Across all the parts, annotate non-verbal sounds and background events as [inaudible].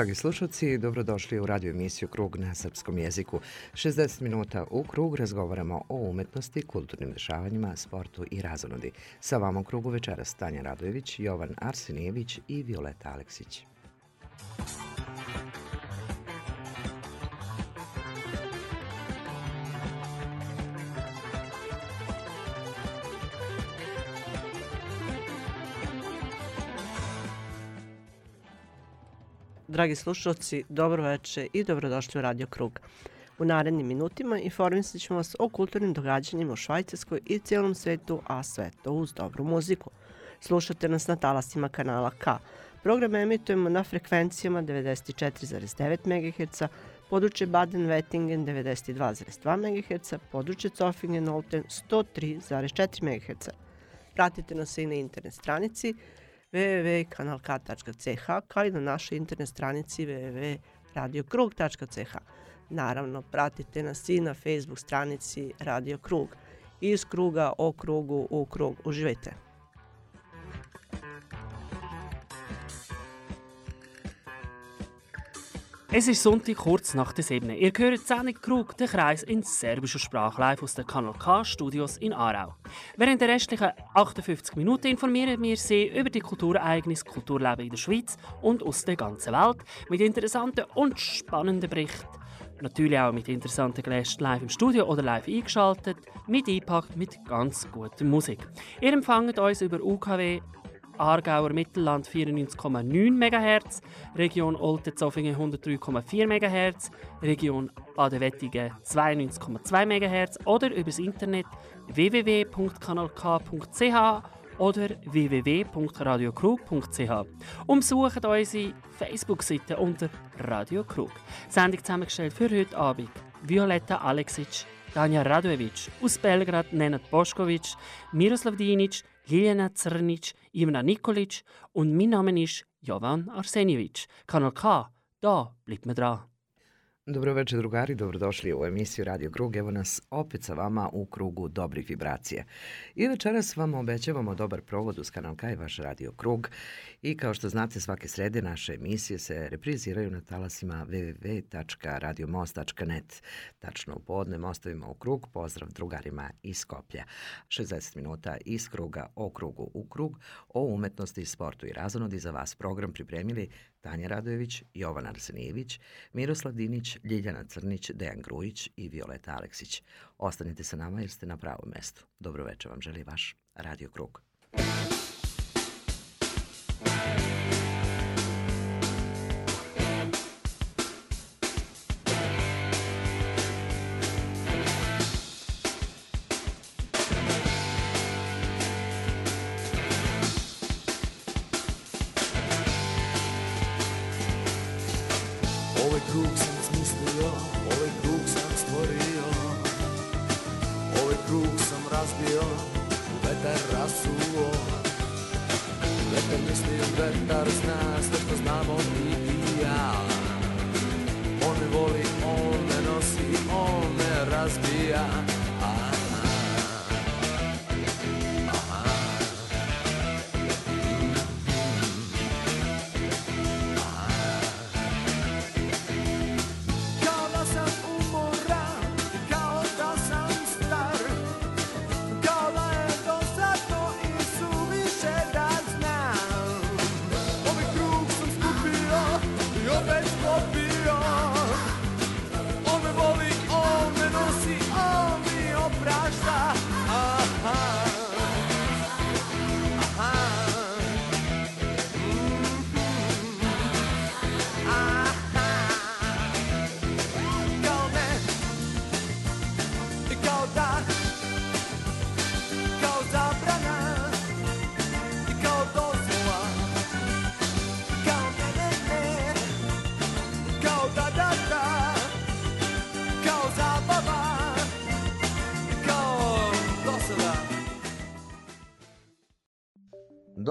Dragi slušalci, dobrodošli u radio emisiju Krug na srpskom jeziku. 60 minuta u Krug razgovaramo o umetnosti, kulturnim dešavanjima, sportu i razonodi. Sa vama u Krugu večeras Tanja Radojević, Jovan Arsenijević i Violeta Aleksić. Dragi slušalci, dobro veče i dobrodošli u Radio Krug. U narednim minutima informisat ćemo vas o kulturnim događanjima u Švajcarskoj i cijelom svetu, a sve to uz dobru muziku. Slušate nas na talasima kanala K. Program emitujemo na frekvencijama 94,9 MHz, područje Baden-Wettingen 92,2 MHz, područje Zofingen-Olten 103,4 MHz. Pratite nas i na internet stranici www.kanalk.ch kao i na našoj internet stranici www.radiokrug.ch. Naravno, pratite nas i na Facebook stranici Radio Krug. Iz kruga o krugu u krug. Uživajte! Es ist Sonntag kurz nach der 7. Ihr hört Sendung Krug, den Kreis in serbischer Sprache live aus den Kanal K Studios in Aarau. Während der restlichen 58 Minuten informieren wir Sie über die Kulturereignisse, Kulturleben in der Schweiz und aus der ganzen Welt mit interessanten und spannenden Berichten. Natürlich auch mit interessanten Gästen live im Studio oder live eingeschaltet, mit eingepackt mit ganz guter Musik. Ihr empfangt uns über UKW Aargauer Mittelland 94,9 MHz, Region Olten-Zofingen 103,4 MHz, Region Baden-Wettigen 92,2 MHz oder übers Internet www.kanalk.ch oder www.radiokrug.ch. Umsucht unsere Facebook-Seite unter Radio Krug. Sendung zusammengestellt für heute Abend Violetta Aleksic, Tanja Radojevic, aus Belgrad Nenad Boškovic, Miroslav Dinic, Ljiljana Crnic, Ivana Nikolic und mein Name ist Jovan Arsenjevic. Kanal K, da bleibt man dran. Dobro večer drugari, dobrodošli u emisiju Radio Krug. Evo nas opet sa vama u krugu dobrih vibracija. I večeras vam obećavamo dobar provod uz kanal K i vaš Radio Krug. I kao što znate, svake srede naše emisije se repriziraju na talasima www.radiomost.net. Tačno u podne mostovima u krug. Pozdrav drugarima iz Skoplja. 60 minuta iz kruga o krugu u krug o umetnosti, sportu i razonodi za vas program pripremili Tanja Radojević, Jovan Arsenijević, Miroslav Dinić, Ljiljana Crnić, Dejan Grujić i Violeta Aleksić. Ostanite sa nama jer ste na pravom mestu. Dobro večer vam želi vaš Radio Krug. Ovaj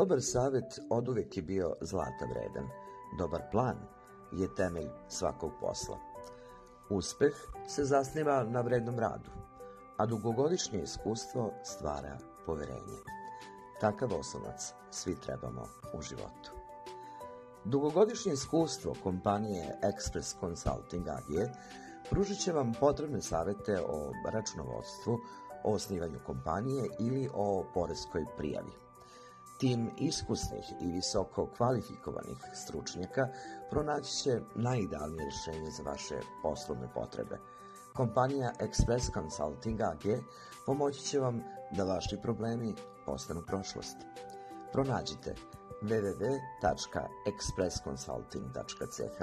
Dobar savet oduvek je bio zlata vredan. Dobar plan je temelj svakog posla. Uspeh se zasniva na vrednom radu, a dugogodišnje iskustvo stvara poverenje. Takav osnovac svi trebamo u životu. Dugogodišnje iskustvo kompanije Express Consulting AG pružit će vam potrebne savete o računovodstvu, o osnivanju kompanije ili o poreskoj prijavi. Tim iskusnih i visoko kvalifikovanih stručnjaka pronaći će najidealnije rješenje za vaše poslovne potrebe. Kompanija Express Consulting AG pomoći će vam da vaši problemi postanu prošlost. Pronađite www.expressconsulting.ch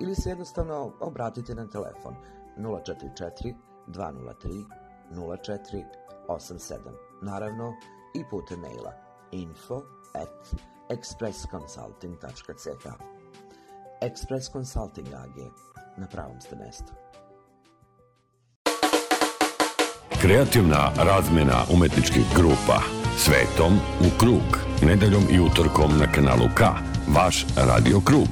ili se jednostavno obratite na telefon 044 203 0487. Naravno i putem maila info at expressconsulting.ch Express Consulting AG na pravom ste mestu. Kreativna razmena umetničkih grupa Svetom u krug. Nedeljom i utorkom na kanalu K. Vaš Radio Krug.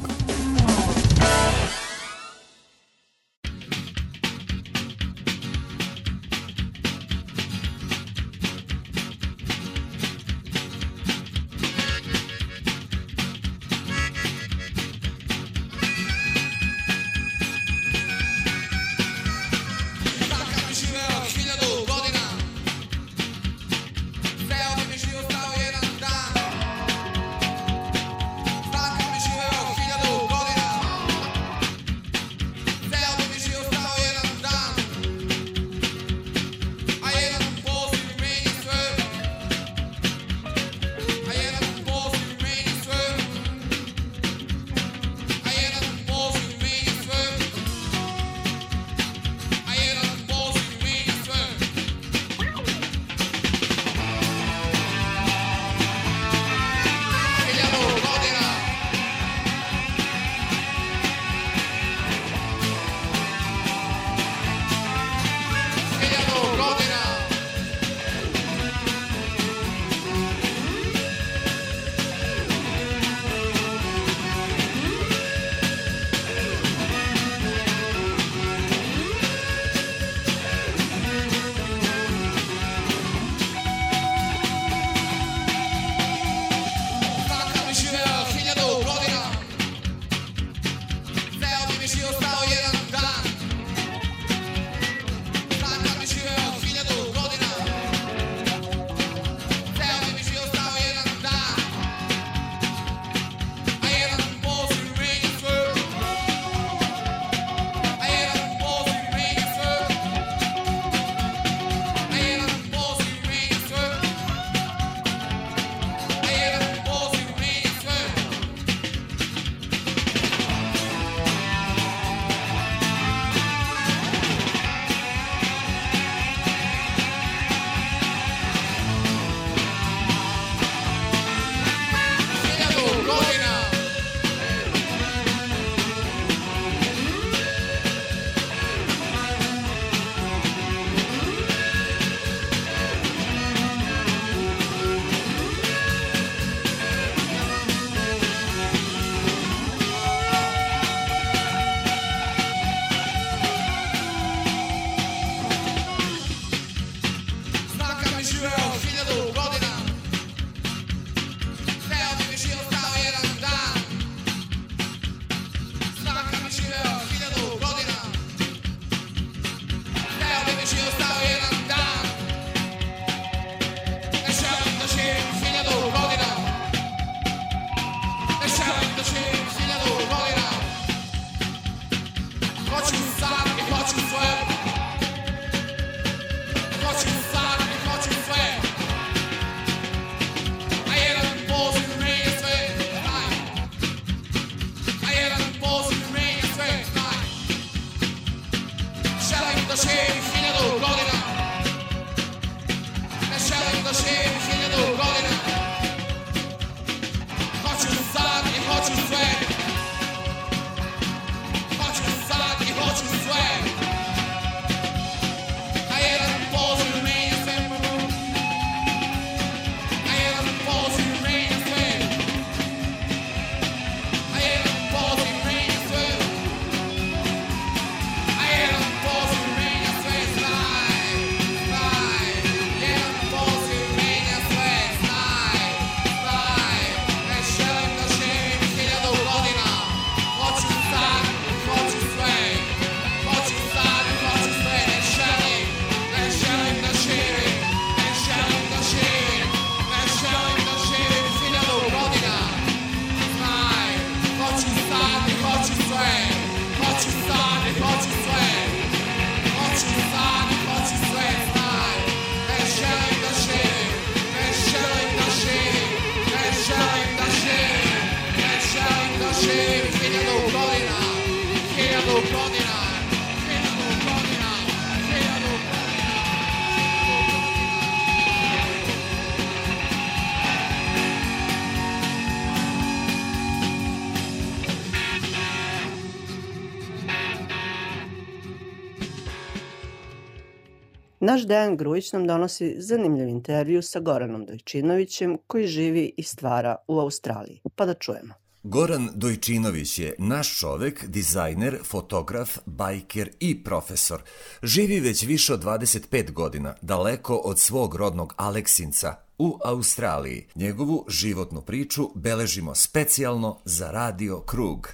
Naš Dejan Grujić nam donosi zanimljiv intervju sa Goranom Dojčinovićem koji živi i stvara u Australiji. Pa da čujemo. Goran Dojčinović je naš čovek, dizajner, fotograf, bajker i profesor. Živi već više od 25 godina, daleko od svog rodnog Aleksinca, u Australiji. Njegovu životnu priču beležimo specijalno za Radio Krug.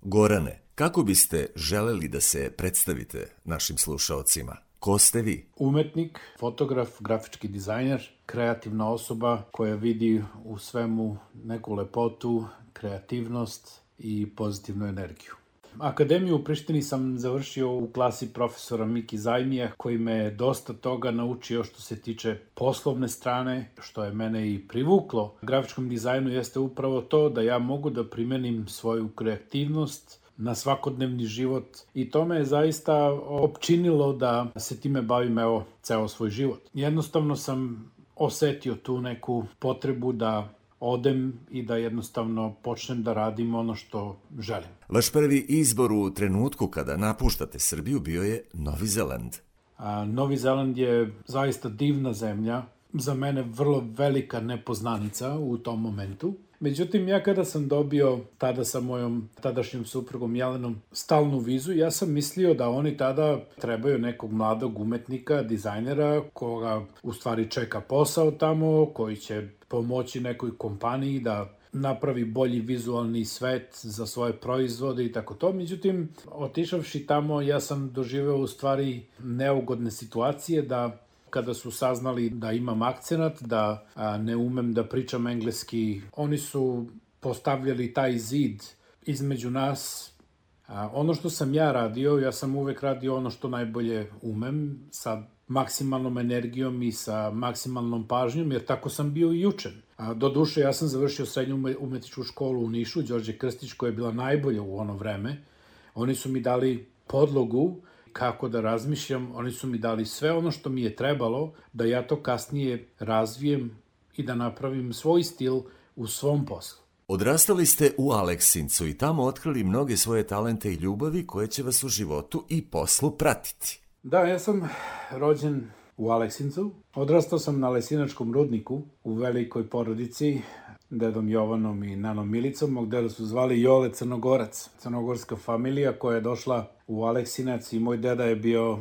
Gorane, kako biste želeli da se predstavite našim slušaocima? Ko ste vi? Umetnik, fotograf, grafički dizajner, kreativna osoba koja vidi u svemu neku lepotu, kreativnost i pozitivnu energiju. Akademiju u Prištini sam završio u klasi profesora Miki Zajmija, koji me dosta toga naučio što se tiče poslovne strane, što je mene i privuklo. Grafičkom dizajnu jeste upravo to da ja mogu da primenim svoju kreativnost, na svakodnevni život i to me je zaista opčinilo da se time bavim evo ceo svoj život. Jednostavno sam osetio tu neku potrebu da odem i da jednostavno počnem da radim ono što želim. Vaš prvi izbor u trenutku kada napuštate Srbiju bio je Novi Zeland. A, Novi Zeland je zaista divna zemlja, za mene vrlo velika nepoznanica u tom momentu. Međutim, ja kada sam dobio tada sa mojom tadašnjom suprugom Jelenom stalnu vizu, ja sam mislio da oni tada trebaju nekog mladog umetnika, dizajnera, koga u stvari čeka posao tamo, koji će pomoći nekoj kompaniji da napravi bolji vizualni svet za svoje proizvode i tako to. Međutim, otišavši tamo, ja sam doživeo u stvari neugodne situacije da kada su saznali da imam akcenat, da ne umem da pričam engleski, oni su postavljali taj zid između nas. A, ono što sam ja radio, ja sam uvek radio ono što najbolje umem, sa maksimalnom energijom i sa maksimalnom pažnjom, jer tako sam bio i učen. A, do duše, ja sam završio srednju umetničku školu u Nišu, Đorđe Krstić, koja je bila najbolja u ono vreme. Oni su mi dali podlogu kako da razmišljam, oni su mi dali sve ono što mi je trebalo da ja to kasnije razvijem i da napravim svoj stil u svom poslu. Odrastali ste u Aleksincu i tamo otkrili mnoge svoje talente i ljubavi koje će vas u životu i poslu pratiti. Da, ja sam rođen u Aleksincu. Odrastao sam na Lesinačkom rudniku u velikoj porodici dedom Jovanom i nanom Milicom. Mog deda su zvali Jole Crnogorac, crnogorska familija koja je došla u Aleksinac i moj deda je bio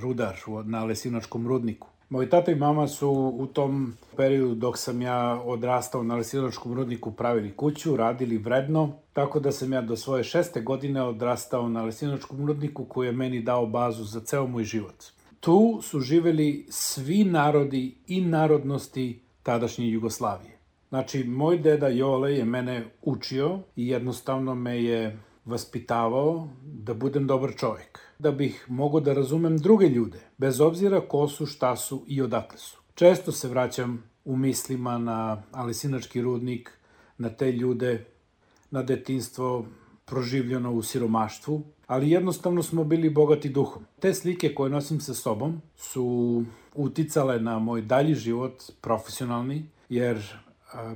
rudar na Lesinačkom rudniku. Moj tata i mama su u tom periodu dok sam ja odrastao na Lesinačkom rudniku pravili kuću, radili vredno, tako da sam ja do svoje šeste godine odrastao na Lesinačkom rudniku koji je meni dao bazu za ceo moj život. Tu su živeli svi narodi i narodnosti tadašnje Jugoslavije. Znači, moj deda Jole je mene učio i jednostavno me je vaspitavao da budem dobar čovjek. Da bih mogao da razumem druge ljude, bez obzira ko su, šta su i odakle su. Često se vraćam u mislima na Alesinački rudnik, na te ljude, na detinstvo proživljeno u siromaštvu, ali jednostavno smo bili bogati duhom. Te slike koje nosim sa sobom su uticale na moj dalji život, profesionalni, jer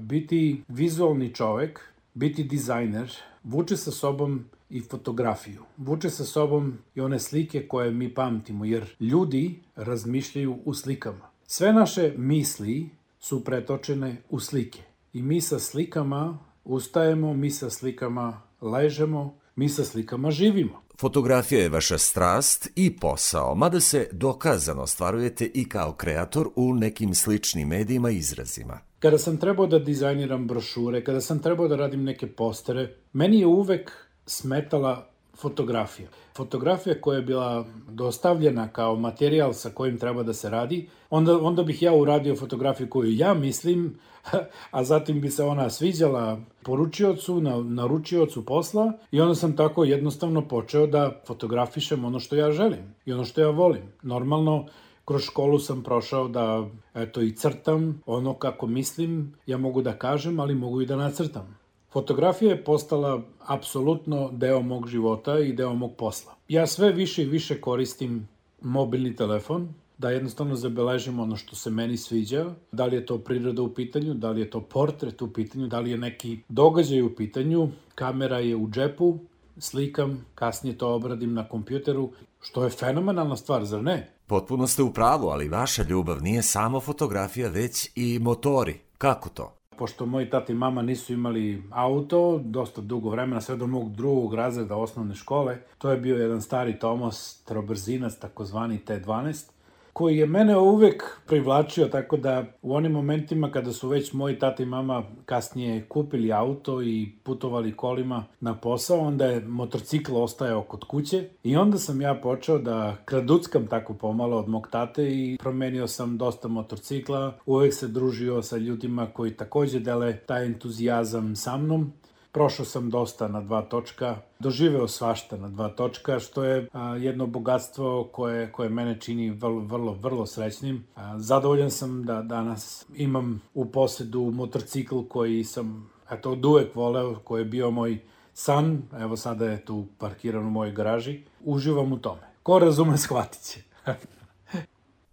biti vizualni čovek, biti dizajner, vuče sa sobom i fotografiju. Vuče sa sobom i one slike koje mi pamtimo, jer ljudi razmišljaju u slikama. Sve naše misli su pretočene u slike. I mi sa slikama ustajemo, mi sa slikama ležemo, mi sa slikama živimo. Fotografija je vaša strast i posao, mada se dokazano stvarujete i kao kreator u nekim sličnim medijima i izrazima. Kada sam trebao da dizajniram brošure, kada sam trebao da radim neke postere, meni je uvek smetala fotografija. Fotografija koja je bila dostavljena kao materijal sa kojim treba da se radi, onda, onda bih ja uradio fotografiju koju ja mislim, [laughs] a zatim bi se ona sviđala poručiocu, na, naručiocu posla i onda sam tako jednostavno počeo da fotografišem ono što ja želim i ono što ja volim. Normalno, kroz školu sam prošao da eto i crtam ono kako mislim, ja mogu da kažem, ali mogu i da nacrtam. Fotografija je postala apsolutno deo mog života i deo mog posla. Ja sve više i više koristim mobilni telefon, da jednostavno zabeležim ono što se meni sviđa, da li je to priroda u pitanju, da li je to portret u pitanju, da li je neki događaj u pitanju, kamera je u džepu, slikam, kasnije to obradim na kompjuteru, što je fenomenalna stvar, zar ne? Potpuno ste u pravu, ali vaša ljubav nije samo fotografija, već i motori. Kako to? Pošto moji tata i mama nisu imali auto dosta dugo vremena, sve do mog drugog razreda osnovne škole, to je bio jedan stari Tomos trobrzinac, takozvani T12, koji je mene uvek privlačio, tako da u onim momentima kada su već moji tata i mama kasnije kupili auto i putovali kolima na posao, onda je motorcikl ostajao kod kuće i onda sam ja počeo da kraduckam tako pomalo od mog tate i promenio sam dosta motorcikla, uvek se družio sa ljudima koji takođe dele taj entuzijazam sa mnom Prošao sam dosta na dva točka, doživeo svašta na dva točka, što je a, jedno bogatstvo koje, koje mene čini vrlo, vrlo, vrlo srećnim. A, zadovoljan sam da danas imam u posedu motorcikl koji sam eto, od uvek voleo, koji je bio moj san, evo sada je tu parkiran u mojoj garaži. Uživam u tome. Ko razume, shvatit će. [laughs]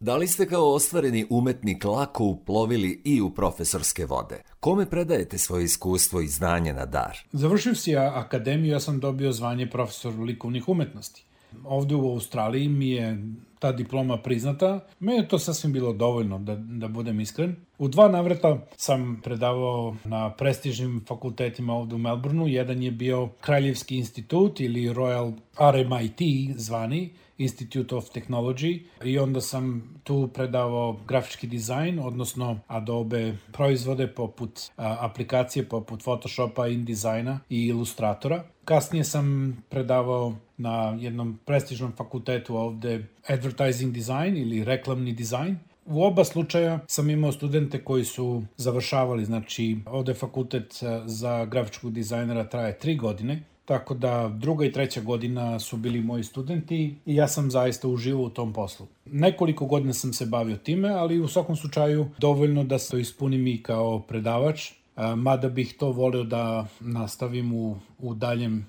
Da li ste kao ostvareni umetnik lako uplovili i u profesorske vode? Kome predajete svoje iskustvo i znanje na dar? Završio si akademiju, ja sam dobio zvanje profesor likovnih umetnosti. Ovde u Australiji mi je ta diploma priznata. Me je to sasvim bilo dovoljno, da, da budem iskren. U dva navrata sam predavao na prestižnim fakultetima ovde u Melbourneu. Jedan je bio Kraljevski institut ili Royal RMIT zvani, Institute of Technology i onda sam tu predavao grafički dizajn, odnosno Adobe proizvode poput a, aplikacije poput Photoshopa, InDesigna i Illustratora. Kasnije sam predavao na jednom prestižnom fakultetu ovde Advertising Design ili reklamni dizajn U oba slučaja sam imao studente koji su završavali, znači ovde fakultet za grafičkog dizajnera traje tri godine, Tako da druga i treća godina su bili moji studenti i ja sam zaista uživao u tom poslu. Nekoliko godina sam se bavio time, ali u svakom slučaju dovoljno da se to ispunim i kao predavač, mada bih to volio da nastavim u, u daljem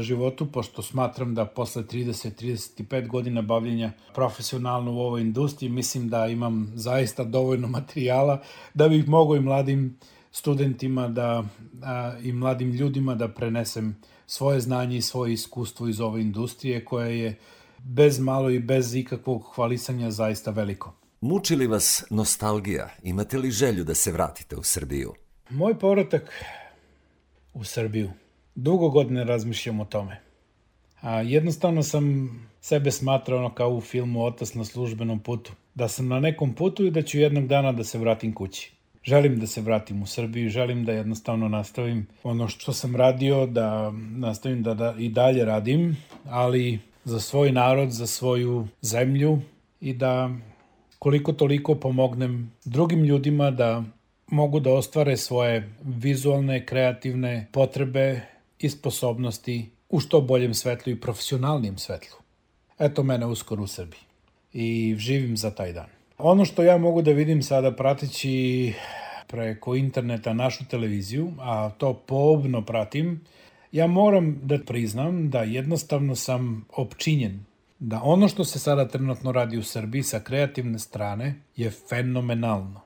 životu, pošto smatram da posle 30-35 godina bavljenja profesionalno u ovoj industriji, mislim da imam zaista dovoljno materijala da bih mogao i mladim studentima da, a, i mladim ljudima da prenesem svoje znanje i svoje iskustvo iz ove industrije koja je bez malo i bez ikakvog hvalisanja zaista veliko. Muči li vas nostalgija? Imate li želju da se vratite u Srbiju? Moj povratak u Srbiju. Dugo godine razmišljam o tome. A jednostavno sam sebe smatrao ono kao u filmu Otac na službenom putu. Da sam na nekom putu i da ću jednog dana da se vratim kući želim da se vratim u Srbiju, želim da jednostavno nastavim ono što sam radio, da nastavim da, da i dalje radim, ali za svoj narod, za svoju zemlju i da koliko toliko pomognem drugim ljudima da mogu da ostvare svoje vizualne, kreativne potrebe i sposobnosti u što boljem svetlu i profesionalnijem svetlu. Eto mene uskoro u Srbiji i živim za taj dan. Ono što ja mogu da vidim sada prateći preko interneta našu televiziju, a to poobno pratim, ja moram da priznam da jednostavno sam opčinjen da ono što se sada trenutno radi u Srbiji sa kreativne strane je fenomenalno.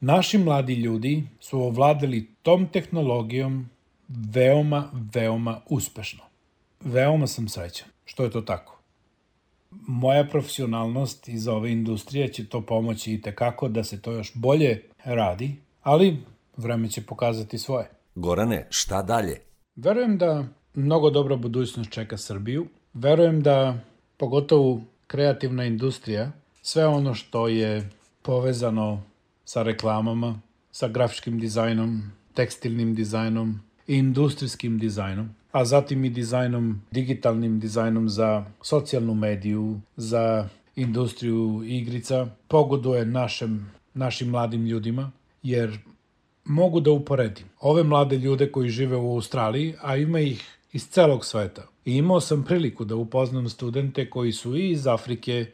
Naši mladi ljudi su ovladali tom tehnologijom veoma, veoma uspešno. Veoma sam srećan što je to tako moja profesionalnost iz ove industrije će to pomoći i tekako da se to još bolje radi, ali vreme će pokazati svoje. Gorane, šta dalje? Verujem da mnogo dobra budućnost čeka Srbiju. Verujem da pogotovo kreativna industrija, sve ono što je povezano sa reklamama, sa grafičkim dizajnom, tekstilnim dizajnom industrijskim dizajnom, a zatim i dizajnom, digitalnim dizajnom za socijalnu mediju, za industriju igrica, pogoduje našem, našim mladim ljudima, jer mogu da uporedim ove mlade ljude koji žive u Australiji, a ima ih iz celog sveta. I imao sam priliku da upoznam studente koji su i iz Afrike,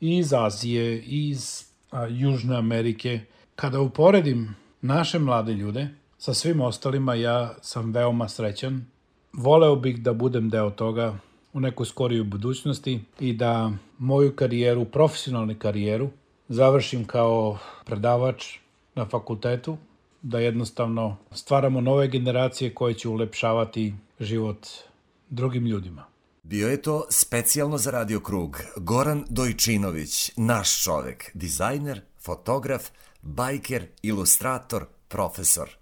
i iz Azije, i iz a, Južne Amerike. Kada uporedim naše mlade ljude sa svim ostalima, ja sam veoma srećan voleo bih da budem deo toga u nekoj skorijoj budućnosti i da moju karijeru, profesionalnu karijeru, završim kao predavač na fakultetu, da jednostavno stvaramo nove generacije koje će ulepšavati život drugim ljudima. Bio je to specijalno za Radio Krug Goran Dojčinović, naš čovek, dizajner, fotograf, bajker, ilustrator, profesor.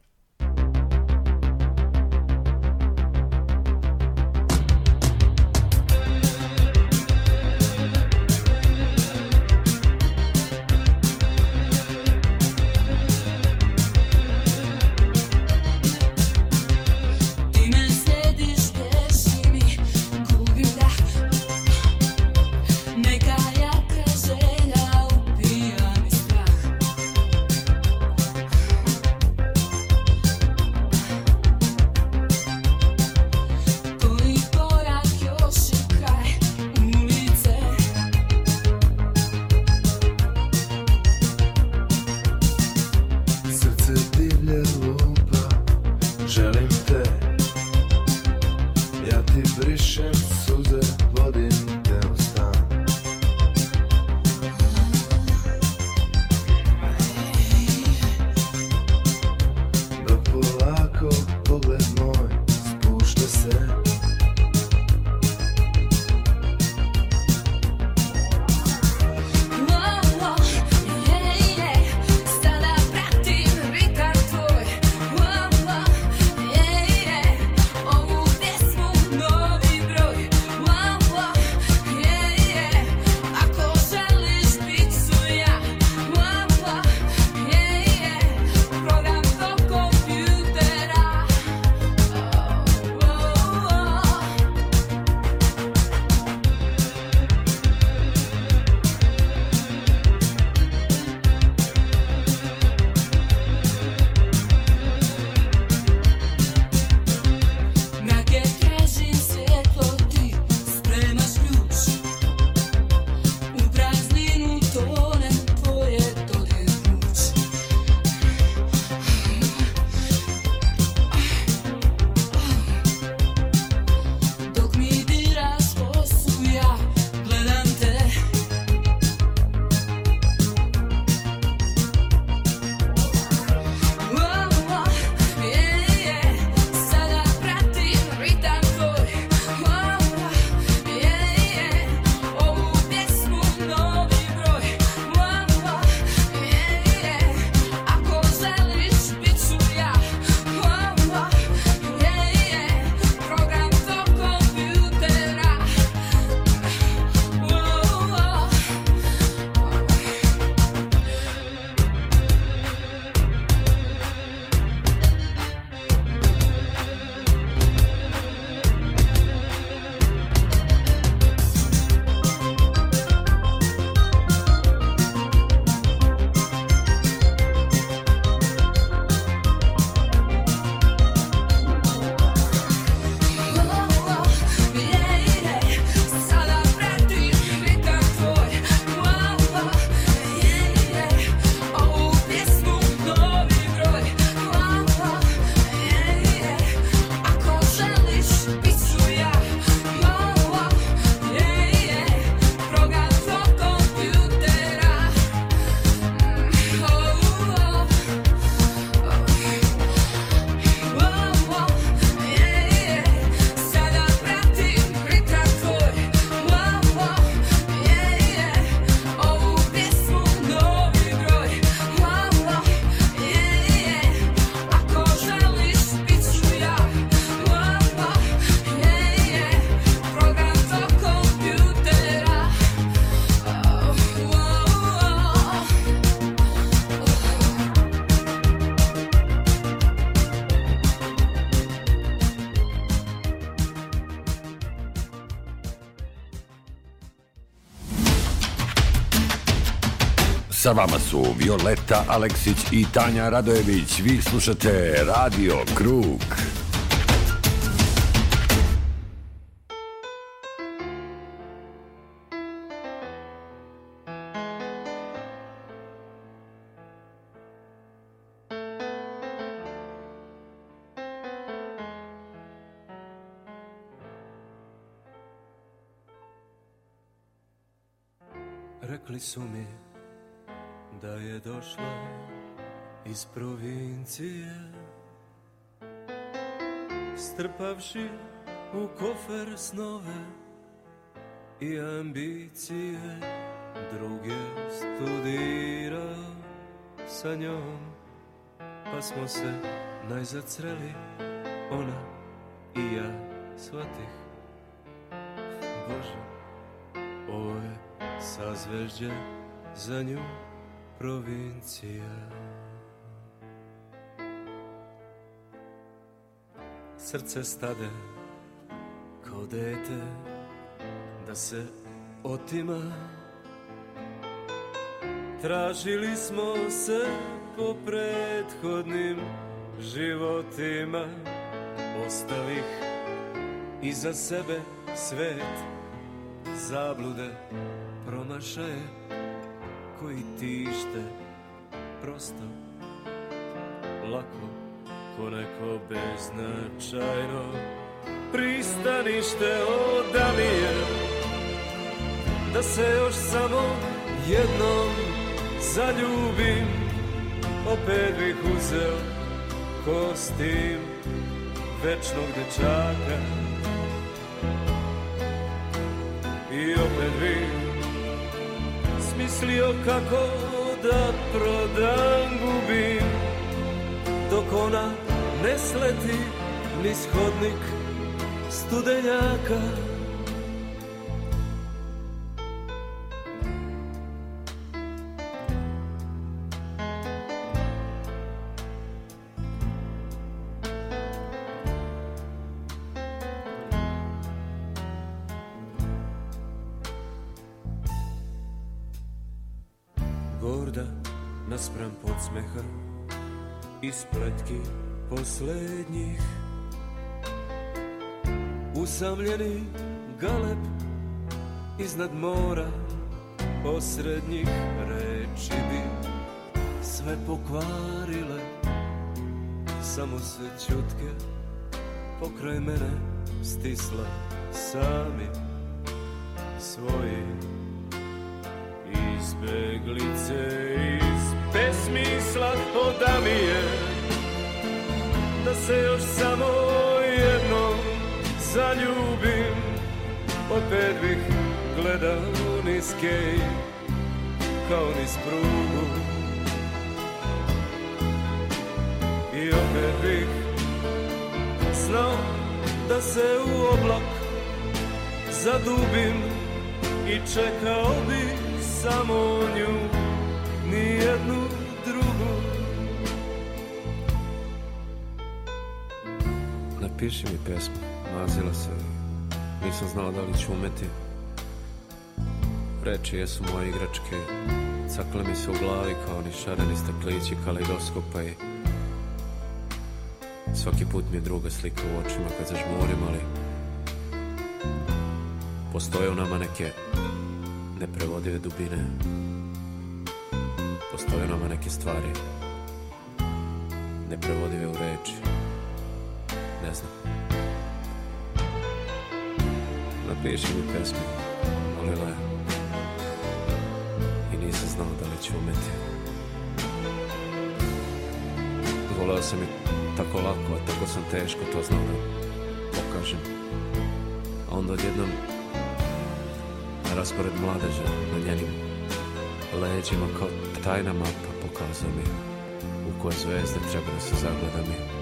Sa vama su Violeta Aleksić i Tanja Radojević. Vi slušate Radio Krug. Rekli su mi došla iz provincije. Strpavši u kofer snove i ambicije druge studirao sa njom pa smo se najzad sreli ona i ja shvatih Bože ovo je sazvežđe za nju provincija. Srce stade kao dete da se otima. Tražili smo se po prethodnim životima Ostavih iza sebe svet Zablude promašaje koji tište prosto lako ko neko beznačajno pristanište odalije da se još samo jednom zaljubim opet bih uzeo kostim večnog dečaka. I opet bih smislio kako da prodam gubim dok ona ne sleti niz hodnik studenjaka naspram podsmeha i spletki poslednjih. Usamljeni galeb iznad mora Posrednjih reči bi sve pokvarile. Samo se čutke pokraj mene stisla Sami svoji izbeglice iz besmisla mi je da se još samo jednom zaljubim. Opet bih gledao niz kej kao niz prugu. I opet bih znao da se u oblak zadubim I čekao bih samo nju, nijednu drugu. Napiši mi pesmu, mazila se. Nisam znala da li ću umeti. Reči jesu moje igračke Cakle mi se u glavi kao ni šareni staklići kaleidoskopa i Svaki put mi je druga slika u očima kad zažmurim, ali Postoje u nama neke neprevodive dubine Postoje nama neke stvari Neprevodive u reči. Ne znam. Napiši mi pesmu Molila je. I nisam znao da li ću umeti. Voleo sam je tako lako, a tako sam teško to znao da pokažem. A onda odjednom raspored mladeža na njenim leđima kao tajna mapa pokazao mi u koje zvezde treba da se zagledam i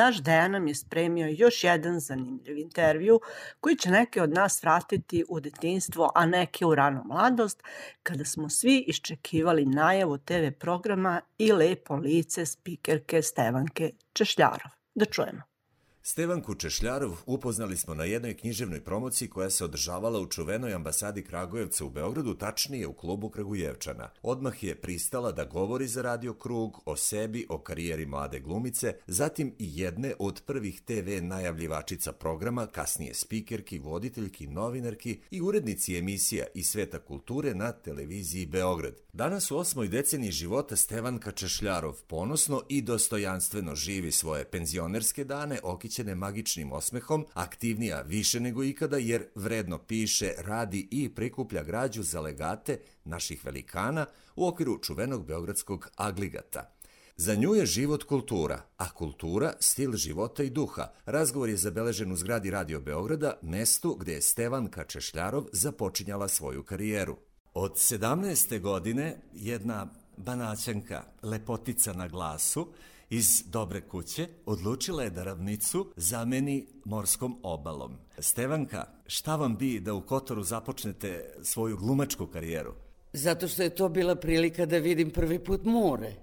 Naš Dejan nam je spremio još jedan zanimljiv intervju koji će neke od nas vratiti u detinstvo, a neke u ranu mladost, kada smo svi iščekivali najavu TV programa i lepo lice spikerke Stevanke Češljarov. Da čujemo. Stevan Kučešljarov upoznali smo na jednoj književnoj promociji koja se održavala u čuvenoj ambasadi Kragujevca u Beogradu, tačnije u klubu Kragujevčana. Odmah je pristala da govori za Radio Krug o sebi, o karijeri mlade glumice, zatim i jedne od prvih TV najavljivačica programa, kasnije spikerki, voditeljki, novinarki i urednici emisija i sveta kulture na televiziji Beograd. Danas u osmoj deceniji života Stevan Kačešljarov ponosno i dostojanstveno živi svoje penzionerske dane okićene magičnim osmehom, aktivnija više nego ikada jer vredno piše, radi i prikuplja građu za legate naših velikana u okviru čuvenog beogradskog agligata. Za nju je život kultura, a kultura stil života i duha. Razgovor je zabeležen u zgradi Radio Beograda, mestu gde je Stevan Kačešljarov započinjala svoju karijeru. Od 17. godine jedna banaćanka, lepotica na glasu, iz dobre kuće, odlučila je da ravnicu zameni morskom obalom. Stevanka, šta vam bi da u Kotoru započnete svoju glumačku karijeru? Zato što je to bila prilika da vidim prvi put more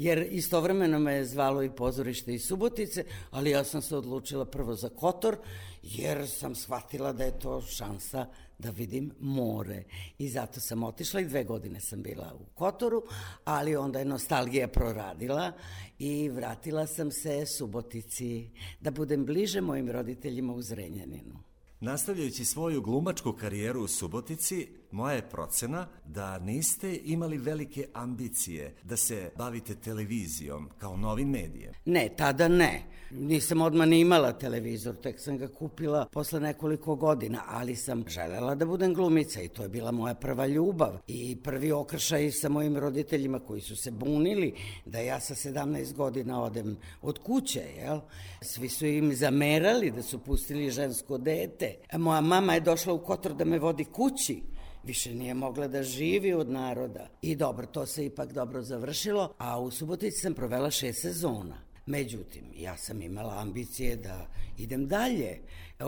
jer istovremeno me je zvalo i pozorište iz Subotice, ali ja sam se odlučila prvo za Kotor, jer sam shvatila da je to šansa da vidim more. I zato sam otišla i dve godine sam bila u Kotoru, ali onda je nostalgija proradila i vratila sam se Subotici da budem bliže mojim roditeljima u Zrenjaninu. Nastavljajući svoju glumačku karijeru u Subotici, moja je procena da niste imali velike ambicije da se bavite televizijom kao novim medijem. Ne, tada ne. Nisam odmah ni imala televizor, tek sam ga kupila posle nekoliko godina, ali sam želela da budem glumica i to je bila moja prva ljubav i prvi okršaj sa mojim roditeljima koji su se bunili da ja sa 17 godina odem od kuće, jel? Svi su im zamerali da su pustili žensko dete. Moja mama je došla u Kotor da me vodi kući više nije mogla da živi od naroda. I dobro, to se ipak dobro završilo, a u Subotici sam provela šest sezona. Međutim, ja sam imala ambicije da idem dalje.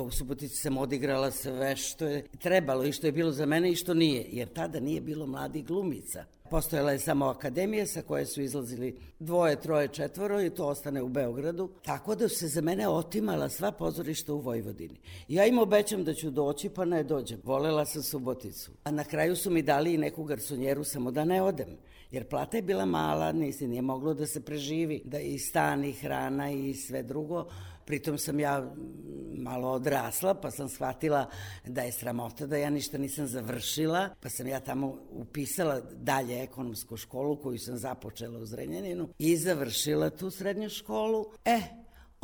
U Subotici sam odigrala sve što je trebalo i što je bilo za mene i što nije, jer tada nije bilo mladih glumica. Postojala je samo akademija sa koje su izlazili dvoje, troje, četvoro i to ostane u Beogradu. Tako da se za mene otimala sva pozorišta u Vojvodini. Ja im obećam da ću doći, pa ne dođem. Volela sam Suboticu. A na kraju su mi dali i neku garsonjeru samo da ne odem jer plata je bila mala, nisi nije moglo da se preživi, da i stan i hrana i sve drugo. Pritom sam ja malo odrasla, pa sam shvatila da je sramota da ja ništa nisam završila, pa sam ja tamo upisala dalje ekonomsku školu koju sam započela u Zrenjaninu i završila tu srednju školu. E,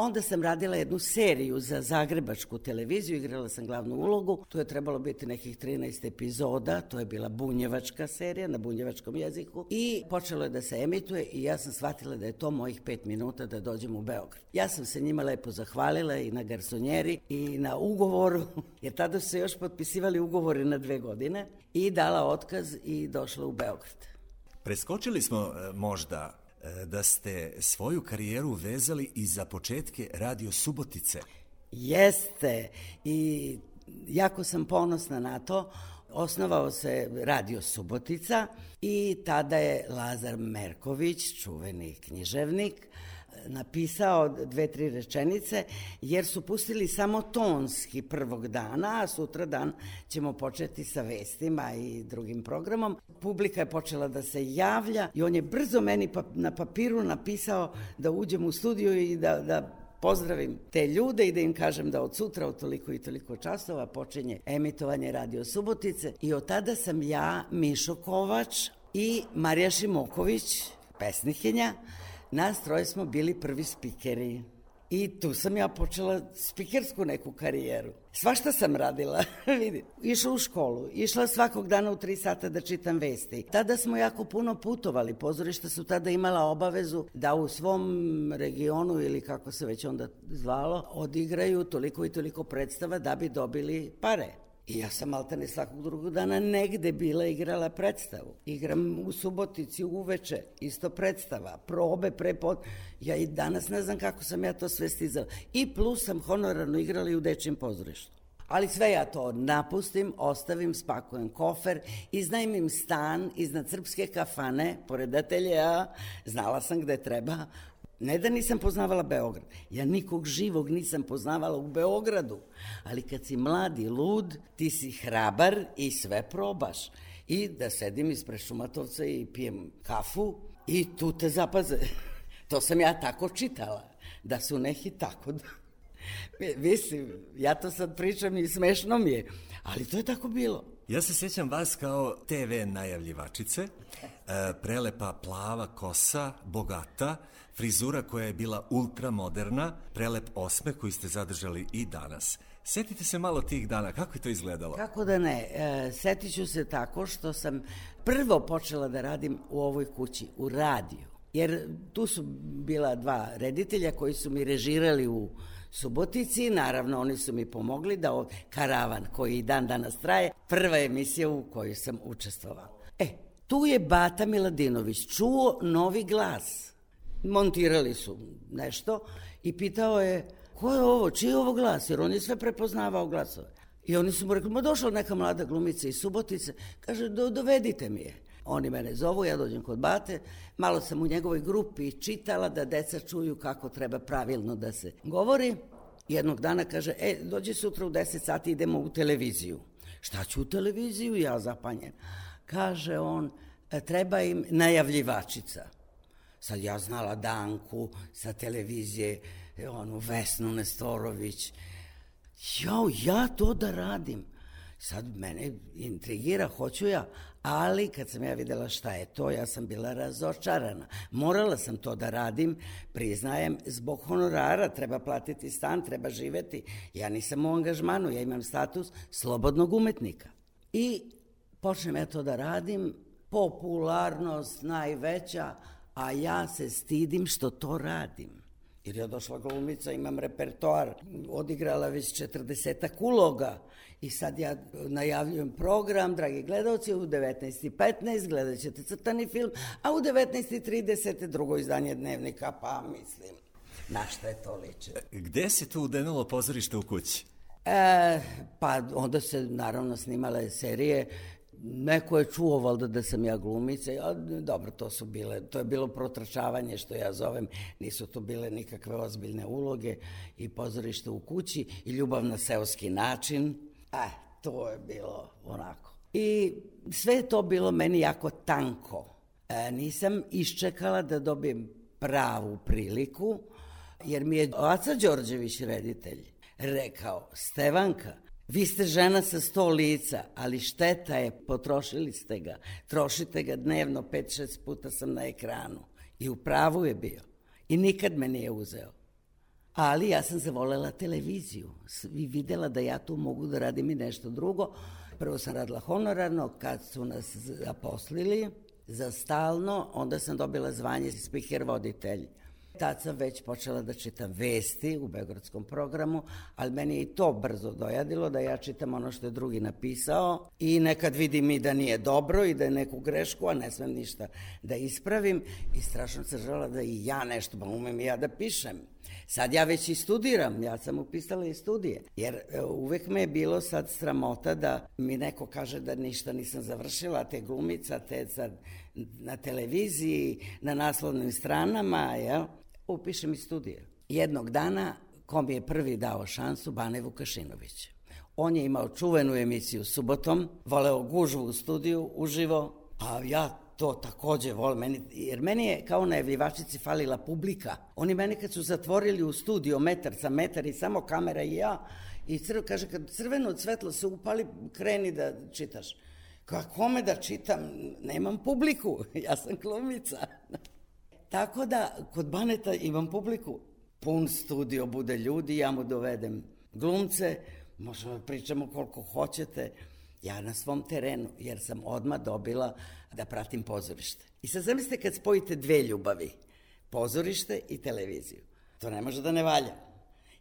Onda sam radila jednu seriju za zagrebačku televiziju, igrala sam glavnu ulogu, tu je trebalo biti nekih 13 epizoda, to je bila bunjevačka serija na bunjevačkom jeziku i počelo je da se emituje i ja sam shvatila da je to mojih pet minuta da dođem u Beograd. Ja sam se njima lepo zahvalila i na garsonjeri i na ugovoru, [laughs] jer tada su se još potpisivali ugovori na dve godine i dala otkaz i došla u Beograd. Preskočili smo e, možda da ste svoju karijeru vezali i za početke Radio Subotice. Jeste i jako sam ponosna na to. Osnovao se Radio Subotica i tada je Lazar Merković, čuveni književnik, napisao dve, tri rečenice, jer su pustili samo tonski prvog dana, a sutra dan ćemo početi sa vestima i drugim programom. Publika je počela da se javlja i on je brzo meni pa, na papiru napisao da uđem u studiju i da, da pozdravim te ljude i da im kažem da od sutra od toliko i toliko časova počinje emitovanje Radio Subotice i od tada sam ja, Mišo Kovač i Marija Šimoković, pesnikinja, Nas troje smo bili prvi spikeri. I tu sam ja počela spikersku neku karijeru. Svašta sam radila, [laughs] vidi. Išla u školu, išla svakog dana u tri sata da čitam vesti. Tada smo jako puno putovali, pozorišta su tada imala obavezu da u svom regionu ili kako se već onda zvalo, odigraju toliko i toliko predstava da bi dobili pare. I ja sam maltene svakog drugog dana negde bila igrala predstavu. Igram u Subotici uveče, isto predstava, probe, prepod... Ja i danas ne znam kako sam ja to sve stizala. I plus sam honorarno igrala i u dečjem pozorištu. Ali sve ja to napustim, ostavim, spakujem kofer, iznajmim stan iznad srpske kafane, pored ateljeja, znala sam gde treba, Ne da nisam poznavala Beograd, ja nikog živog nisam poznavala u Beogradu, ali kad si mladi, lud, ti si hrabar i sve probaš. I da sedim ispred Šumatovca i pijem kafu i tu te zapaze. [laughs] To sam ja tako čitala, da su neki tako da... [laughs] Mislim, ja to sad pričam i smešno mi je, ali to je tako bilo. Ja se sjećam vas kao TV najavljivačice, e, prelepa plava kosa, bogata, frizura koja je bila ultramoderna, prelep osmeh koji ste zadržali i danas. Setite se malo tih dana, kako je to izgledalo? Kako da ne, e, setit ću se tako što sam prvo počela da radim u ovoj kući, u radiju. Jer tu su bila dva reditelja koji su mi režirali u Subotici, naravno oni su mi pomogli da od Karavan, koji dan danas traje, prva emisija u kojoj sam učestvovala. E, tu je Bata Miladinović čuo novi glas. Montirali su nešto i pitao je, ko je ovo, čiji je ovo glas? Jer on je sve prepoznavao glasove. I oni su mu rekli, ma došla neka mlada glumica iz Subotice, kaže, do, dovedite mi je. Oni mene zovu, ja dođem kod bate, malo sam u njegovoj grupi čitala da deca čuju kako treba pravilno da se govori. Jednog dana kaže, e, dođi sutra u 10 sati, idemo u televiziju. Šta ću u televiziju? Ja zapanjen. Kaže on, e, treba im najavljivačica. Sad ja znala Danku sa televizije, onu Vesnu Nestorović. Jo, ja to da radim. Sad mene intrigira, hoću ja, ali kad sam ja videla šta je to, ja sam bila razočarana. Morala sam to da radim, priznajem, zbog honorara, treba platiti stan, treba živeti. Ja nisam u angažmanu, ja imam status slobodnog umetnika. I počnem ja to da radim, popularnost najveća, a ja se stidim što to radim. Jer je došla glumica, imam repertoar, odigrala već 40 uloga i sad ja najavljujem program, dragi gledalci, u 19.15 gledat ćete crtani film, a u 19.30 drugo izdanje dnevnika, pa mislim, na šta je to liče. Gde se tu udenulo pozorište u kući? E, pa onda se naravno snimale serije Neko je čuo valjda da sam ja glumica, a dobro, to su bile, to je bilo protračavanje što ja zovem, nisu to bile nikakve ozbiljne uloge i pozorište u kući i ljubav na seoski način, a to je bilo onako. I sve je to bilo meni jako tanko. E, nisam iščekala da dobijem pravu priliku, jer mi je Aca Đorđević reditelj rekao, Stevanka, Vi ste žena sa sto lica, ali šteta je, potrošili ste ga. Trošite ga dnevno, pet, šest puta sam na ekranu. I u pravu je bio. I nikad me nije uzeo. Ali ja sam zavolela televiziju i videla da ja tu mogu da radim i nešto drugo. Prvo sam radila honorarno, kad su nas zaposlili za stalno, onda sam dobila zvanje speaker voditelj. Tad sam već počela da čitam vesti u beogradskom programu, ali meni je i to brzo dojadilo da ja čitam ono što je drugi napisao i nekad vidim i da nije dobro i da je neku grešku, a ne smem ništa da ispravim i strašno se žela da i ja nešto, pa umem i ja da pišem. Sad ja već i studiram, ja sam upisala i studije, jer e, uvek me je bilo sad sramota da mi neko kaže da ništa nisam završila, te glumica, te sad na televiziji, na naslovnim stranama, jel? Upišem i studije. Jednog dana, ko mi je prvi dao šansu, Bane Vukašinović. On je imao čuvenu emisiju subotom, voleo gužvu u studiju, uživo, a ja to takođe volim, meni, jer meni je kao na evljivačici falila publika. Oni meni kad su zatvorili u studio metar sa metar i samo kamera i ja, i crv, kaže, kad crveno svetlo se upali, kreni da čitaš. Kako kome da čitam? Nemam publiku, [laughs] ja sam glumica. Tako da, kod Baneta imam publiku, pun studio bude ljudi, ja mu dovedem glumce, možemo da pričamo koliko hoćete, ja na svom terenu, jer sam odma dobila da pratim pozorište. I sad zamislite kad spojite dve ljubavi, pozorište i televiziju. To ne može da ne valja.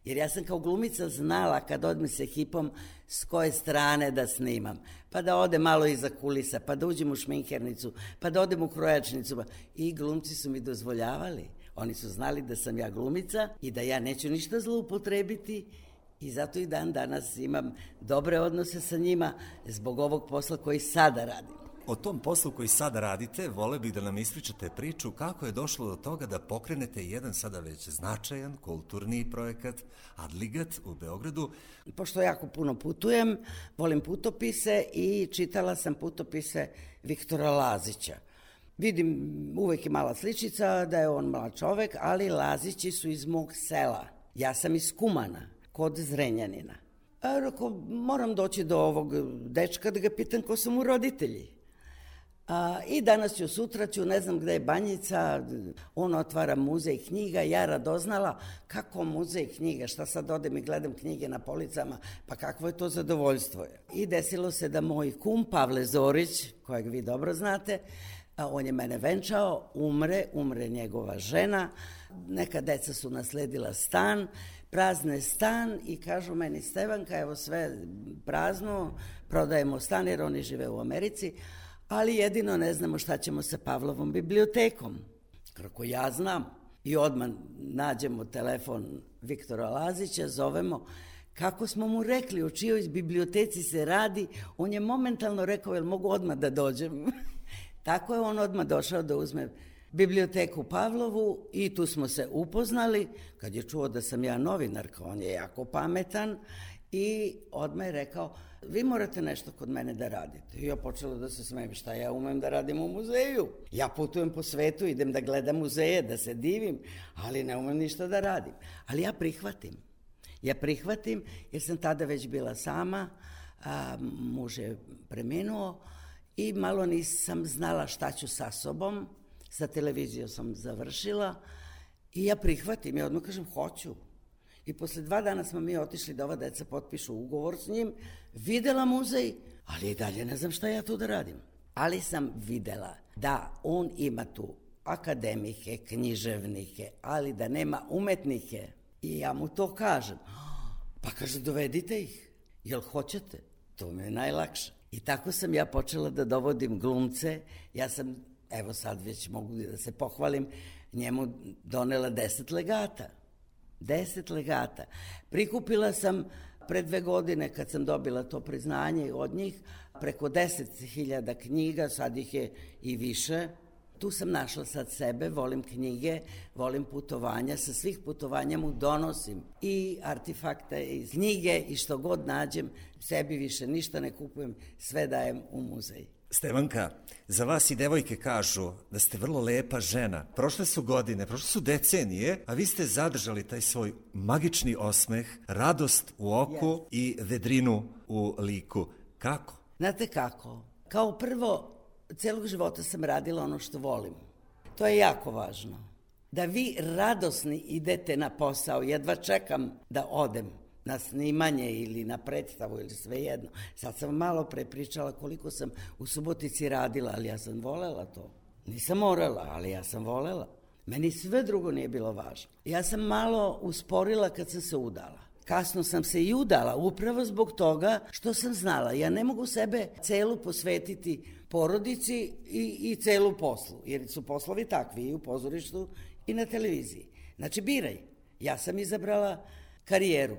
Jer ja sam kao glumica znala kad odme se ekipom s koje strane da snimam. Pa da ode malo iza kulisa, pa da uđem u šminkernicu, pa da odem u krojačnicu. Pa... I glumci su mi dozvoljavali. Oni su znali da sam ja glumica i da ja neću ništa zloupotrebiti i zato i dan danas imam dobre odnose sa njima zbog ovog posla koji sada radim. O tom poslu koji sada radite, vole bih da nam ispričate priču kako je došlo do toga da pokrenete jedan sada već značajan kulturni projekat Adligat u Beogradu. Pošto jako puno putujem, volim putopise i čitala sam putopise Viktora Lazića. Vidim, uvek je mala sličica da je on mlad čovek, ali Lazići su iz mog sela. Ja sam iz Kumana, kod Zrenjanina. A rako, moram doći do ovog dečka da ga pitam ko su mu roditelji. A, I danas ću, sutra ću, ne znam gde je Banjica, on otvara muzej knjiga, ja radoznala kako muzej knjiga, šta sad odem i gledam knjige na policama, pa kakvo je to zadovoljstvo. I desilo se da moj kum Pavle Zorić, kojeg vi dobro znate, on je mene venčao, umre, umre njegova žena, neka deca su nasledila stan, prazne stan i kažu meni Stevanka, evo sve prazno, prodajemo stan jer oni žive u Americi, ali jedino ne znamo šta ćemo sa Pavlovom bibliotekom. Kako ja znam. I odmah nađemo telefon Viktora Lazića, zovemo, kako smo mu rekli o čijoj biblioteci se radi, on je momentalno rekao, jel mogu odmah da dođem? [laughs] Tako je on odmah došao da uzme biblioteku Pavlovu i tu smo se upoznali. Kad je čuo da sam ja novinarka, on je jako pametan i odmah je rekao, vi morate nešto kod mene da radite. I ja počela da se smijem, šta ja umem da radim u muzeju. Ja putujem po svetu, idem da gledam muzeje, da se divim, ali ne umem ništa da radim. Ali ja prihvatim. Ja prihvatim, jer sam tada već bila sama, a, muž je preminuo i malo nisam znala šta ću sa sobom. Sa televizijom sam završila i ja prihvatim, ja odmah kažem hoću. I posle dva dana smo mi otišli da ova deca potpišu ugovor s njim, videla muzej, ali i dalje ne znam šta ja tu da radim. Ali sam videla da on ima tu akademike, književnike, ali da nema umetnike. I ja mu to kažem. Pa kaže, dovedite ih. Jel hoćete? To mi je najlakše. I tako sam ja počela da dovodim glumce. Ja sam, evo sad već mogu da se pohvalim, njemu donela deset legata. Deset legata. Prikupila sam pre dve godine kad sam dobila to priznanje od njih, preko deset hiljada knjiga, sad ih je i više. Tu sam našla sad sebe, volim knjige, volim putovanja, sa svih putovanja mu donosim i artefakte iz knjige i što god nađem, sebi više ništa ne kupujem, sve dajem u muzej. Stevanka, za vas i devojke kažu da ste vrlo lepa žena. Prošle su godine, prošle su decenije, a vi ste zadržali taj svoj magični osmeh, radost u oku yes. i vedrinu u liku. Kako? Znate kako? Kao prvo, celog života sam radila ono što volim. To je jako važno. Da vi radosni idete na posao, jedva čekam da odem na snimanje ili na predstavu ili sve jedno. Sad sam malo pre pričala koliko sam u Subotici radila, ali ja sam volela to. Nisam morala, ali ja sam volela. Meni sve drugo nije bilo važno. Ja sam malo usporila kad sam se udala. Kasno sam se i udala, upravo zbog toga što sam znala. Ja ne mogu sebe celu posvetiti porodici i, i celu poslu, jer su poslovi takvi i u pozorištu i na televiziji. Znači, biraj. Ja sam izabrala karijeru.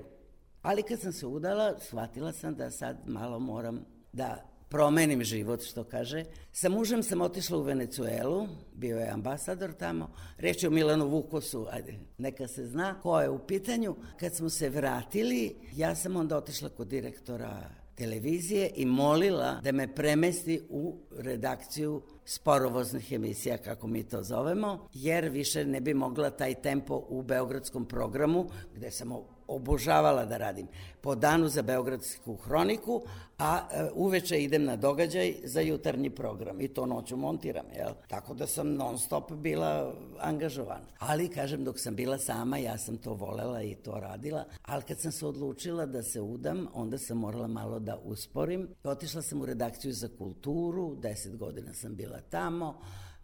Ali kad sam se udala, shvatila sam da sad malo moram da promenim život, što kaže. Sa mužem sam otišla u Venecuelu, bio je ambasador tamo, reći o Milanu Vukosu, ajde, neka se zna ko je u pitanju. Kad smo se vratili, ja sam onda otišla kod direktora televizije i molila da me premesti u redakciju sporovoznih emisija, kako mi to zovemo, jer više ne bi mogla taj tempo u beogradskom programu, gde sam obožavala da radim po danu za Beogradsku hroniku, a e, uveče idem na događaj za jutarnji program i to noću montiram, jel? Tako da sam non stop bila angažovana. Ali, kažem, dok sam bila sama, ja sam to volela i to radila, ali kad sam se odlučila da se udam, onda sam morala malo da usporim. Otišla sam u redakciju za kulturu, deset godina sam bila tamo,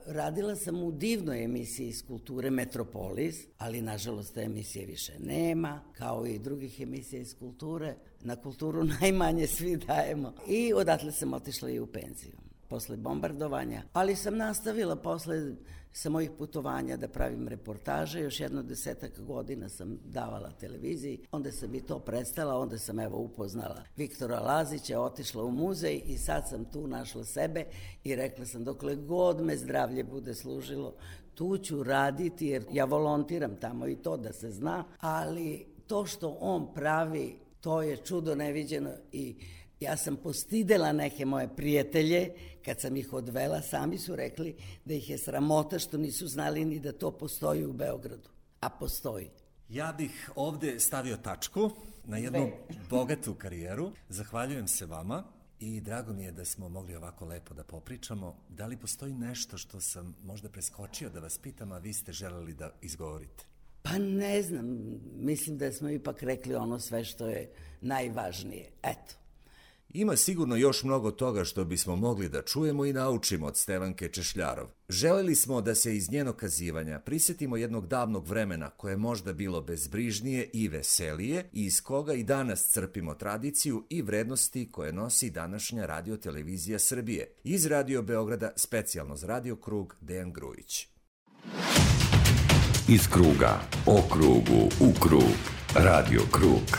Radila sam u divnoj emisiji iz kulture Metropolis, ali nažalost te emisije više nema, kao i drugih emisija iz kulture. Na kulturu [laughs] najmanje svi dajemo. I odatle sam otišla i u penziju. posle bombardovanja, ali sam nastavila posle sa mojih putovanja da pravim reportaže, još jedno desetak godina sam davala televiziji, onda sam i to prestala, onda sam evo upoznala Viktora Lazića, otišla u muzej i sad sam tu našla sebe i rekla sam dokle god me zdravlje bude služilo, tu ću raditi jer ja volontiram tamo i to da se zna, ali to što on pravi, to je čudo neviđeno i Ja sam postidela neke moje prijatelje, kad sam ih odvela, sami su rekli da ih je sramota što nisu znali ni da to postoji u Beogradu. A postoji. Ja bih ovde stavio tačku na jednu [laughs] bogatu karijeru. Zahvaljujem se vama i drago mi je da smo mogli ovako lepo da popričamo. Da li postoji nešto što sam možda preskočio da vas pitam, a vi ste želeli da izgovorite? Pa ne znam, mislim da smo ipak rekli ono sve što je najvažnije. Eto. Ima sigurno još mnogo toga što bismo mogli da čujemo i naučimo od Stevanke Češljarov. Želeli smo da se iz njenog kazivanja prisetimo jednog davnog vremena koje je možda bilo bezbrižnije i veselije i iz koga i danas crpimo tradiciju i vrednosti koje nosi današnja radiotelevizija Srbije. Iz Radio Beograda specijalno za Radio Krug Dejan Grujić. Iz kruga, o krugu, u krug, Radio Krug.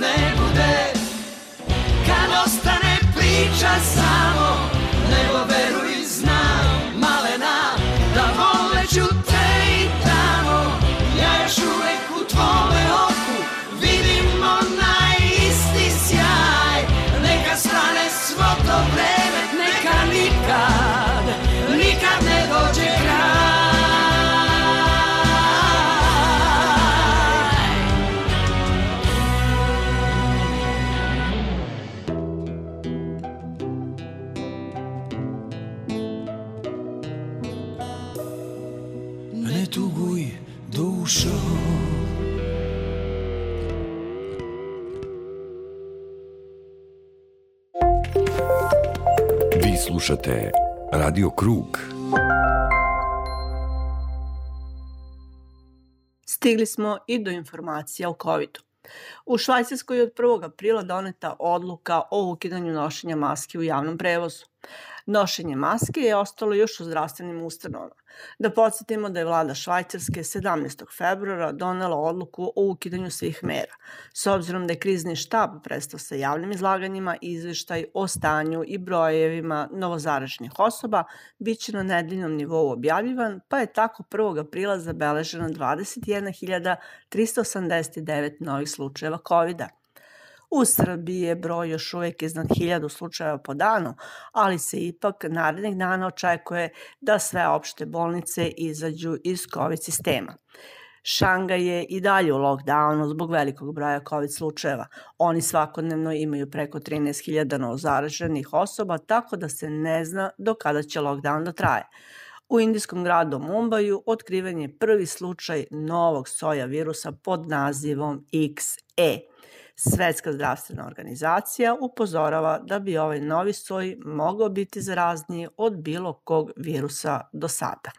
ne bude. Kad ostane priča samo Radio Krug. Stigli smo i do informacija o COVID-u. U Švajcarskoj je od 1. aprila doneta odluka o ukidanju nošenja maske u javnom prevozu. Nošenje maske je ostalo još u zdravstvenim ustanovama. Da podsjetimo da je vlada Švajcarske 17. februara donela odluku o ukidanju svih mera. S obzirom da je krizni štab prestao sa javnim izlaganjima, izveštaj o stanju i brojevima novozaraženih osoba bit će na nedeljnom nivou objavljivan, pa je tako 1. aprila zabeleženo 21.389 novih slučajeva COVID-a. U Srbiji je broj još uvek iznad 1000 slučajeva po danu, ali se ipak narednih dana očekuje da sve opšte bolnice izađu iz COVID sistema. Šangaj je i dalje u lockdownu zbog velikog broja COVID slučajeva. Oni svakodnevno imaju preko 13.000 novozaraženih osoba, tako da se ne zna do kada će lockdown da traje. U indijskom gradu Mumbaju otkriven je prvi slučaj novog soja virusa pod nazivom XE. Svetska zdravstvena organizacija upozorava da bi ovaj novi soj mogao biti zarazniji od bilo kog virusa do sada.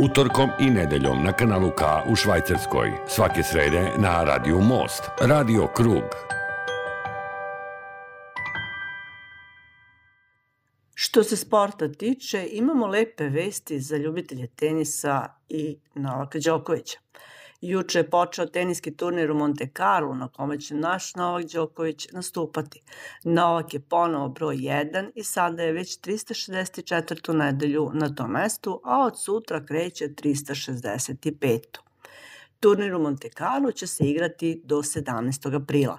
Utorkom i nedeljom na kanalu K u Švajcarskoj. Svake srede na Radiju Most. Radio Krug. Što se sporta tiče, imamo lepe vesti za ljubitelje tenisa i Novaka Đokovića. Juče je počeo teniski turnir u Monte Carlo na kome će naš Novak Đoković nastupati. Novak je ponovo broj 1 i sada je već 364. nedelju na tom mestu, a od sutra kreće 365. Turnir u Monte Carlo će se igrati do 17. aprila.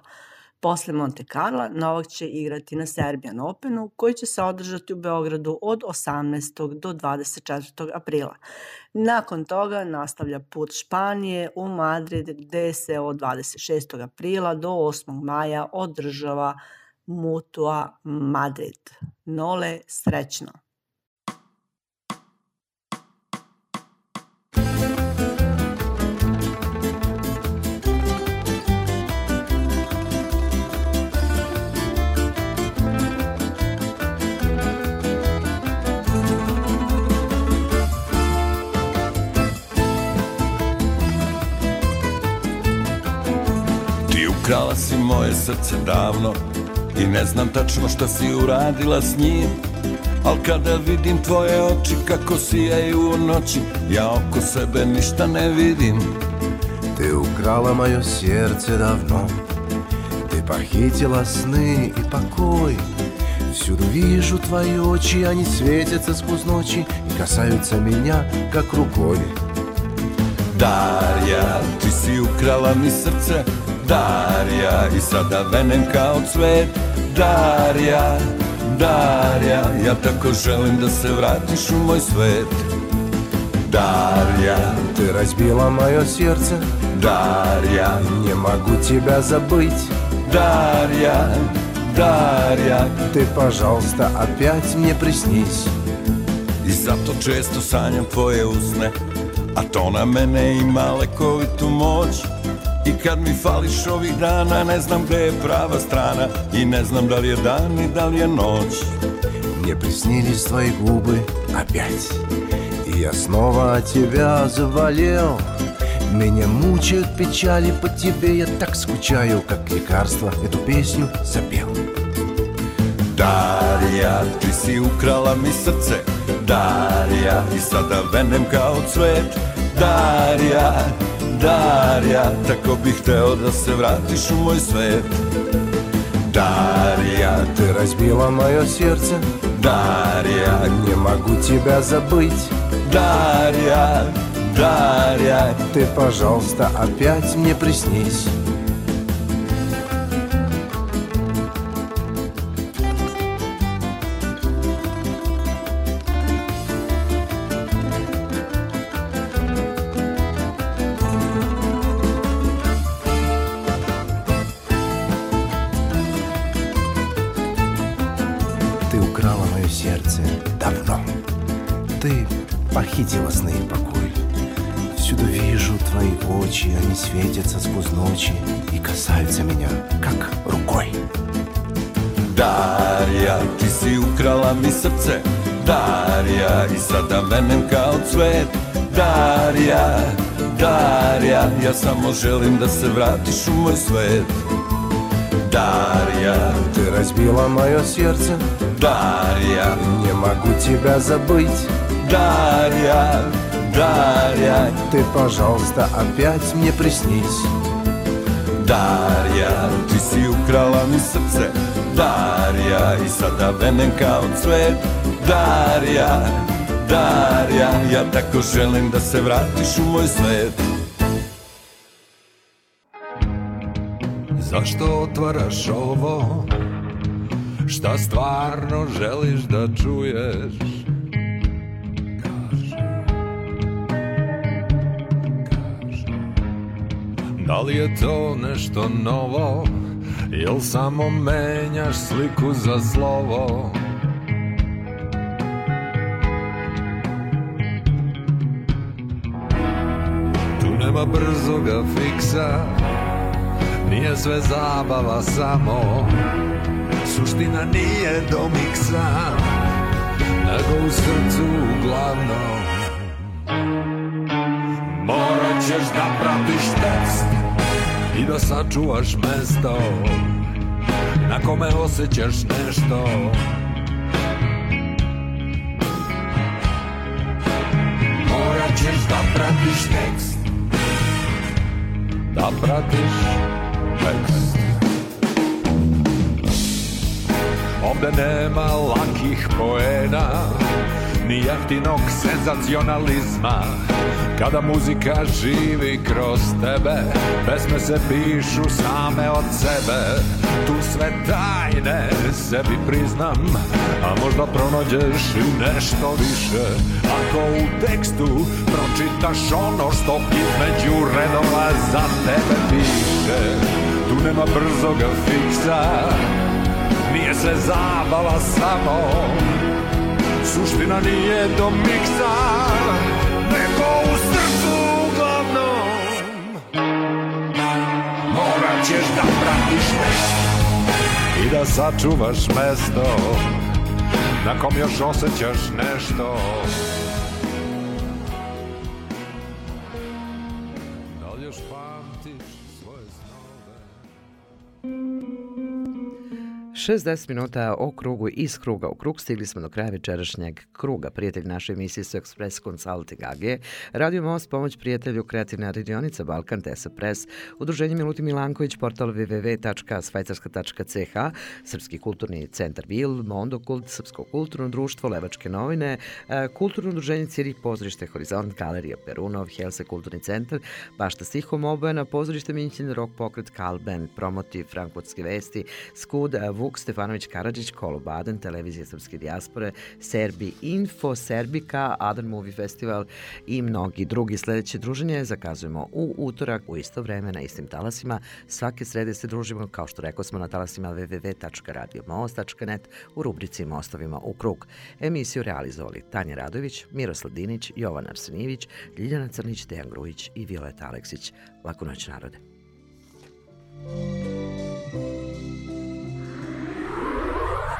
Posle Monte Carla, Novak će igrati na Serbian Openu, koji će se održati u Beogradu od 18. do 24. aprila. Nakon toga nastavlja put Španije u Madrid, gde se od 26. aprila do 8. maja održava Mutua Madrid. Nole, srećno! Moje srce davno I ne znam tačno šta si uradila s njim. Al kada vidim tvoje oči kako sijaju u noći Ja oko sebe ništa ne vidim. Ты украла мое сердце давно Ты похитила сны и покой Всюду вижу твои очи, они светятся сквозь ночи И касаются меня, как рукой Darja, ti si ukrala mi srce Darja, i sada venem kao cvet. Darja, Darja, ja tako želim da se vratiš u moj svet. Darja, Ты разбила мое сердце Дарья, Не могу тебя забыть Дарья, Дарья Ты, пожалуйста, опять мне приснись I zato često sanjam tvoje usne A to na mene ima lekovitu moć I kad mi fališ ovih dana Ne znam gde je prava strana I ne znam da li je dan i da li je noć Мне приснились твои губы опять И я снова от тебя заболел Меня мучают печали по тебе Я так скучаю, как лекарство Эту песню запел Darija, ti si ukrala mi srce Darija, i sada venem kao cvet Darija, Darja, tako bih hteo da se vratiš u moj svet Дарья, ты разбила мое сердце Дарья, не могу тебя забыть. Дарья, Дарья Ты, пожалуйста, опять мне приснись Darja, ja samo želim da se vratiš u moj svet. Дарья, ты разбила мое сердце Дарья, не могу тебя забыть Дарья, Дарья Ты, пожалуйста, опять мне приснись Darja, ti si ukrala mi srce. Darja, i sada venem kao cvet. Darja, Darja, ja tako želim da se vratiš u moj svet Zašto otvaraš ovo? Šta stvarno želiš da čuješ? Da li je to nešto novo? Jel samo menjaš sliku za slovo? Tu nema brzoga fiksa Nije sve zabava samo. Suština nije do miksa Nego u srcu uglavnom. Morat ćeš da pratiš tekst i da sačuvaš mesto na kome osjećaš nešto. Morat ćeš da pratiš tekst Da pratiš tekst Ovde nema lakih poena Ni jeftinog senzacionalizma. Kada muzika živi kroz tebe Pesme se pišu same od sebe Tu sve tajne sebi priznam A možda pronađeš i nešto više. Ako u tekstu pročitaš ono što između redova za tebe piše Tu nema brzoga fiksa Nije sve zabava samo. Suština nije do miksa Nego u srcu uglavnom. Morat ćeš da pratiš nešto da sačuvaš mesto Na kom još osjećaš nešto 60 minuta o krugu iz kruga u krug. Stigli smo do kraja večerašnjeg kruga. Prijatelj naše emisije su Express Consulting AG, Radio Most, pomoć prijatelju kreativna radionica Balkan, Tesa Press, Udruženje Miluti Milanković, portal www.svajcarska.ch, Srpski kulturni centar VIL, Mondokult, Srpsko kulturno društvo, Levačke novine, e, Kulturno udruženje Cirih, pozorište Horizont, Galerija Perunov, Helse kulturni centar, Bašta Stihom Obojena, pozorište Minćin, Rock Pokret, Kalben, Promotiv, Frankfurtske vesti, Skud, Vuk, Vuk Stefanović Karadžić, Kolo Baden, Televizija Srpske dijaspore, Serbi Info, Serbika, Adan Movie Festival i mnogi drugi. Sledeće druženje zakazujemo u utorak u isto vreme na istim talasima. Svake srede se družimo, kao što rekao smo, na talasima www.radiomost.net u rubrici Mostovima u krug. Emisiju realizovali Tanja Radović, Miroslav Dinić, Jovan Arsenijević, Ljiljana Crnić, Dejan Grujić i Violeta Aleksić. Laku noć narode.